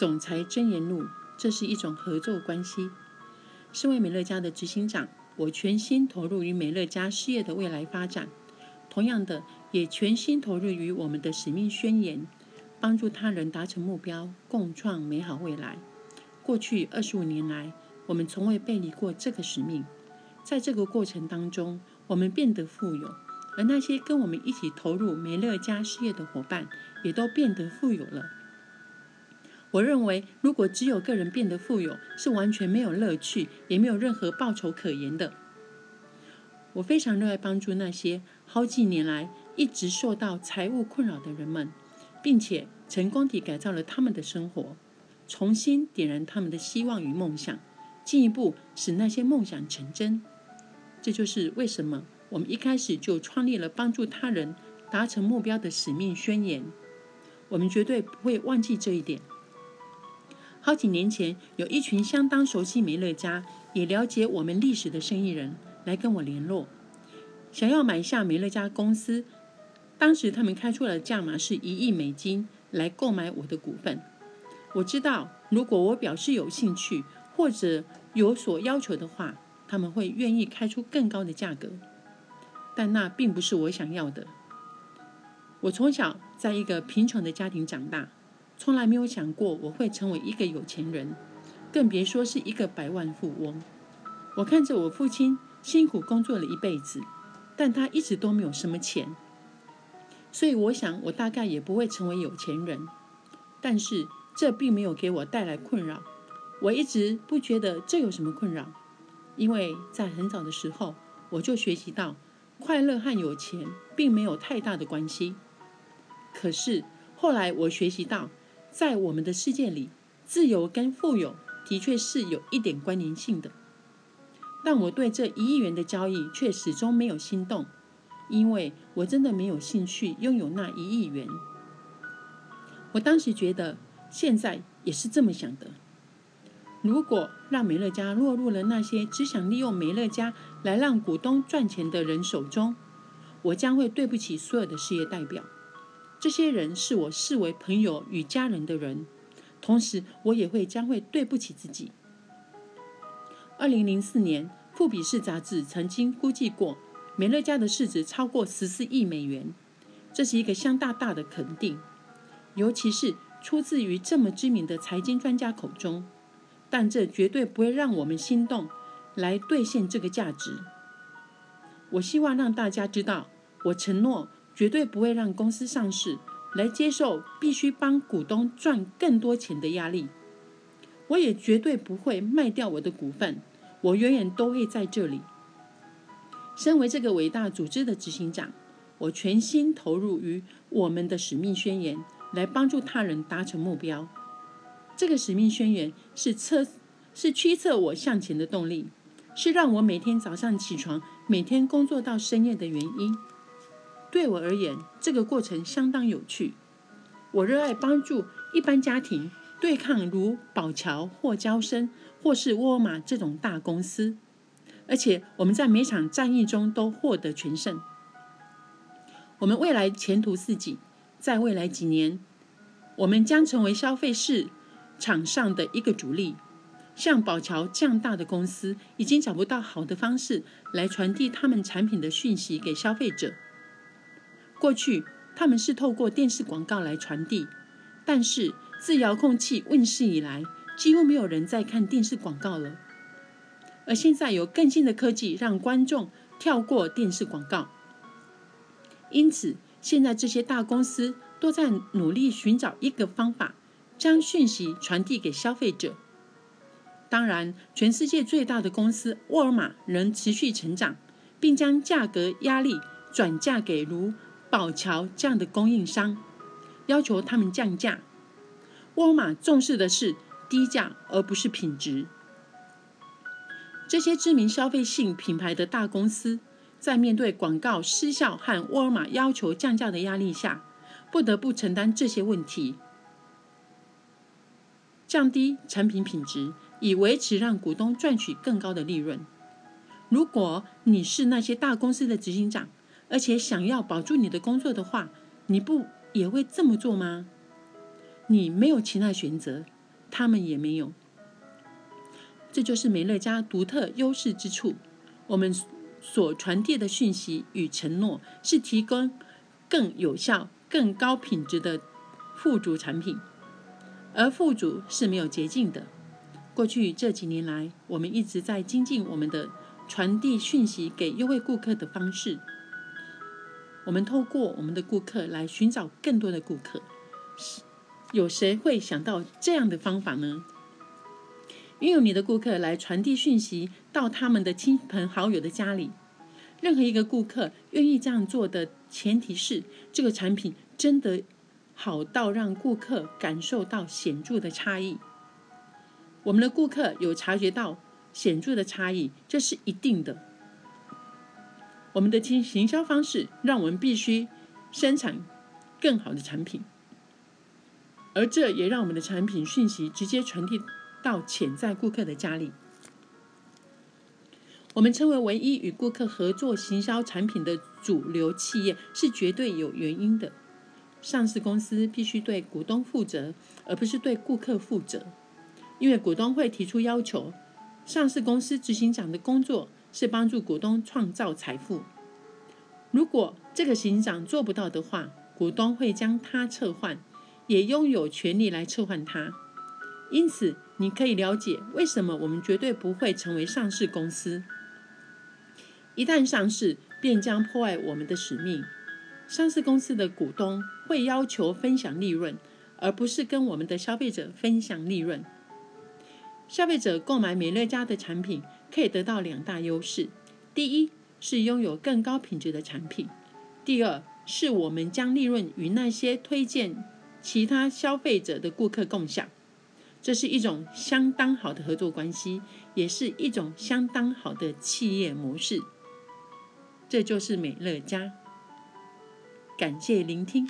总裁真言录，这是一种合作关系。身为美乐家的执行长，我全心投入于美乐家事业的未来发展，同样的，也全心投入于我们的使命宣言，帮助他人达成目标，共创美好未来。过去二十五年来，我们从未背离过这个使命。在这个过程当中，我们变得富有，而那些跟我们一起投入美乐家事业的伙伴，也都变得富有了。我认为，如果只有个人变得富有，是完全没有乐趣，也没有任何报酬可言的。我非常热爱帮助那些好几年来一直受到财务困扰的人们，并且成功地改造了他们的生活，重新点燃他们的希望与梦想，进一步使那些梦想成真。这就是为什么我们一开始就创立了帮助他人达成目标的使命宣言。我们绝对不会忘记这一点。好几年前，有一群相当熟悉美乐家，也了解我们历史的生意人来跟我联络，想要买下美乐家公司。当时他们开出的价码是一亿美金来购买我的股份。我知道，如果我表示有兴趣或者有所要求的话，他们会愿意开出更高的价格。但那并不是我想要的。我从小在一个贫穷的家庭长大。从来没有想过我会成为一个有钱人，更别说是一个百万富翁。我看着我父亲辛苦工作了一辈子，但他一直都没有什么钱，所以我想我大概也不会成为有钱人。但是这并没有给我带来困扰，我一直不觉得这有什么困扰，因为在很早的时候我就学习到，快乐和有钱并没有太大的关系。可是后来我学习到。在我们的世界里，自由跟富有的确是有一点关联性的，但我对这一亿元的交易却始终没有心动，因为我真的没有兴趣拥有那一亿元。我当时觉得，现在也是这么想的：如果让美乐家落入了那些只想利用美乐家来让股东赚钱的人手中，我将会对不起所有的事业代表。这些人是我视为朋友与家人的人，同时我也会将会对不起自己。二零零四年，《富比士》杂志曾经估计过美乐家的市值超过十四亿美元，这是一个相当大的肯定，尤其是出自于这么知名的财经专家口中。但这绝对不会让我们心动来兑现这个价值。我希望让大家知道，我承诺。绝对不会让公司上市来接受必须帮股东赚更多钱的压力。我也绝对不会卖掉我的股份，我永远都会在这里。身为这个伟大组织的执行长，我全心投入于我们的使命宣言，来帮助他人达成目标。这个使命宣言是测，是驱策我向前的动力，是让我每天早上起床，每天工作到深夜的原因。对我而言，这个过程相当有趣。我热爱帮助一般家庭对抗如宝桥或交生或是沃尔玛这种大公司，而且我们在每场战役中都获得全胜。我们未来前途似锦，在未来几年，我们将成为消费市场上的一个主力。像宝桥这样大的公司，已经找不到好的方式来传递他们产品的讯息给消费者。过去他们是透过电视广告来传递，但是自遥控器问世以来，几乎没有人在看电视广告了。而现在有更新的科技，让观众跳过电视广告。因此，现在这些大公司都在努力寻找一个方法，将讯息传递给消费者。当然，全世界最大的公司沃尔玛仍持续成长，并将价格压力转嫁给如。宝桥这样的供应商要求他们降价，沃尔玛重视的是低价而不是品质。这些知名消费性品牌的大公司在面对广告失效和沃尔玛要求降价的压力下，不得不承担这些问题，降低产品品质，以维持让股东赚取更高的利润。如果你是那些大公司的执行长，而且想要保住你的工作的话，你不也会这么做吗？你没有其他选择，他们也没有。这就是美乐家独特优势之处。我们所传递的讯息与承诺是提供更有效、更高品质的富足产品，而富足是没有捷径的。过去这几年来，我们一直在精进我们的传递讯息给优惠顾客的方式。我们透过我们的顾客来寻找更多的顾客。有谁会想到这样的方法呢？运用你的顾客来传递讯息到他们的亲朋好友的家里。任何一个顾客愿意这样做的前提是，这个产品真的好到让顾客感受到显著的差异。我们的顾客有察觉到显著的差异，这是一定的。我们的行行销方式让我们必须生产更好的产品，而这也让我们的产品讯息直接传递。到潜在顾客的家里，我们称为唯一与顾客合作行销产品的主流企业，是绝对有原因的。上市公司必须对股东负责，而不是对顾客负责，因为股东会提出要求。上市公司执行长的工作是帮助股东创造财富。如果这个行长做不到的话，股东会将他撤换，也拥有权利来撤换他。因此，你可以了解为什么我们绝对不会成为上市公司。一旦上市，便将破坏我们的使命。上市公司的股东会要求分享利润，而不是跟我们的消费者分享利润。消费者购买美乐家的产品，可以得到两大优势：第一是拥有更高品质的产品；第二是我们将利润与那些推荐其他消费者的顾客共享。这是一种相当好的合作关系，也是一种相当好的企业模式。这就是美乐家。感谢聆听。